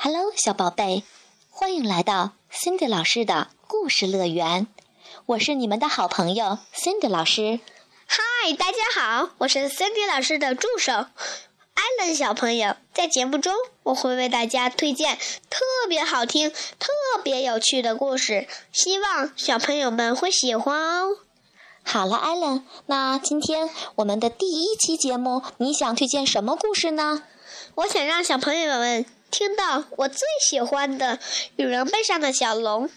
Hello，小宝贝，欢迎来到 Cindy 老师的故事乐园。我是你们的好朋友 Cindy 老师。嗨，大家好，我是 Cindy 老师的助手艾伦小朋友。在节目中，我会为大家推荐特别好听、特别有趣的故事，希望小朋友们会喜欢哦。好了，艾伦，那今天我们的第一期节目，你想推荐什么故事呢？我想让小朋友们听到我最喜欢的羽绒被上的小龙。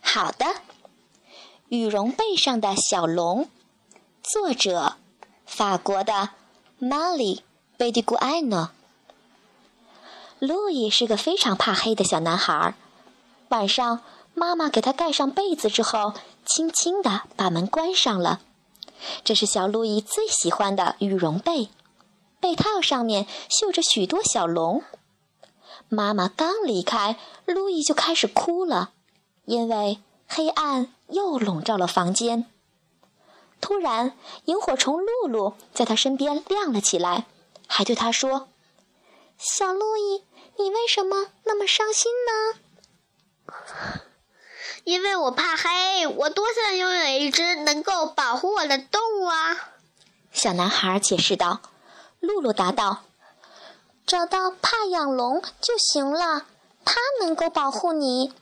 好的，羽绒被上的小龙，作者法国的 Molly b e d i g u a n o 路易是个非常怕黑的小男孩。晚上，妈妈给他盖上被子之后，轻轻地把门关上了。这是小路易最喜欢的羽绒被。被套上面绣着许多小龙。妈妈刚离开，路易就开始哭了，因为黑暗又笼罩了房间。突然，萤火虫露露在他身边亮了起来，还对他说：“小路易，你为什么那么伤心呢？”“因为我怕黑，我多想拥有一只能够保护我的动物啊！”小男孩解释道。露露答道：“找到怕痒龙就行了，它能够保护你。”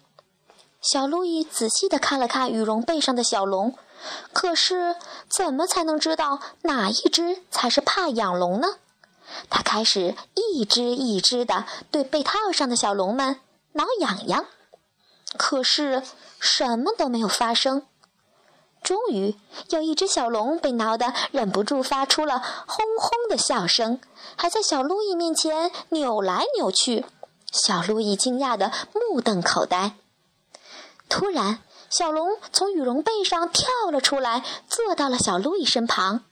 小路易仔细地看了看羽绒被上的小龙，可是怎么才能知道哪一只才是怕痒龙呢？他开始一只一只地对被套上的小龙们挠痒痒，可是什么都没有发生。终于，有一只小龙被挠得忍不住发出了轰轰的笑声，还在小路易面前扭来扭去。小路易惊讶得目瞪口呆。突然，小龙从羽绒被上跳了出来，坐到了小路易身旁。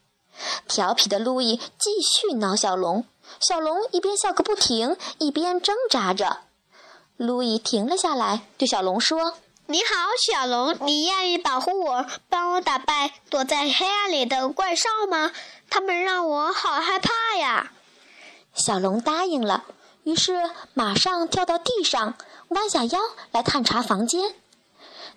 调皮的路易继续挠小龙，小龙一边笑个不停，一边挣扎着。路易停了下来，对小龙说。你好，小龙，你愿意保护我，帮我打败躲在黑暗里的怪兽吗？他们让我好害怕呀！小龙答应了，于是马上跳到地上，弯下腰来探查房间。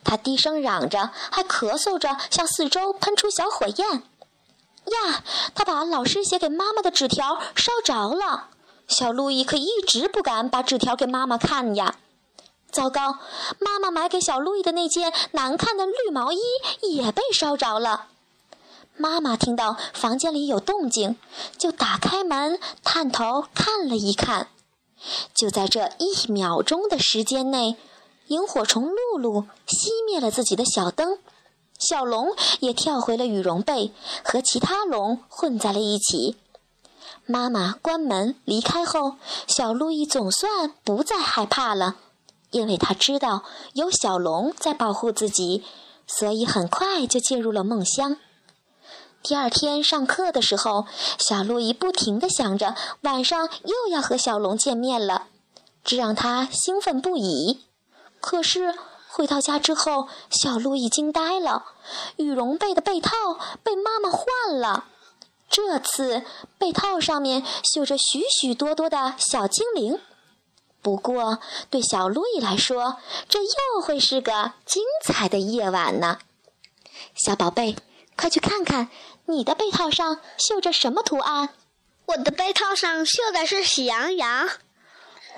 他低声嚷着，还咳嗽着，向四周喷出小火焰。呀，他把老师写给妈妈的纸条烧着了。小路易可一直不敢把纸条给妈妈看呀。糟糕！妈妈买给小路易的那件难看的绿毛衣也被烧着了。妈妈听到房间里有动静，就打开门探头看了一看。就在这一秒钟的时间内，萤火虫露露熄灭了自己的小灯，小龙也跳回了羽绒被，和其他龙混在了一起。妈妈关门离开后，小路易总算不再害怕了。因为他知道有小龙在保护自己，所以很快就进入了梦乡。第二天上课的时候，小路易不停地想着晚上又要和小龙见面了，这让他兴奋不已。可是回到家之后，小路易惊呆了：羽绒被的被套被妈妈换了，这次被套上面绣着许许多多的小精灵。不过，对小路易来说，这又会是个精彩的夜晚呢。小宝贝，快去看看你的被套上绣着什么图案？我的被套上绣的是喜羊羊。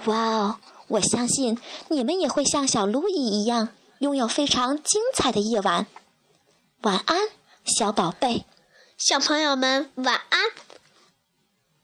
哇哦！我相信你们也会像小路易一样，拥有非常精彩的夜晚。晚安，小宝贝。小朋友们，晚安。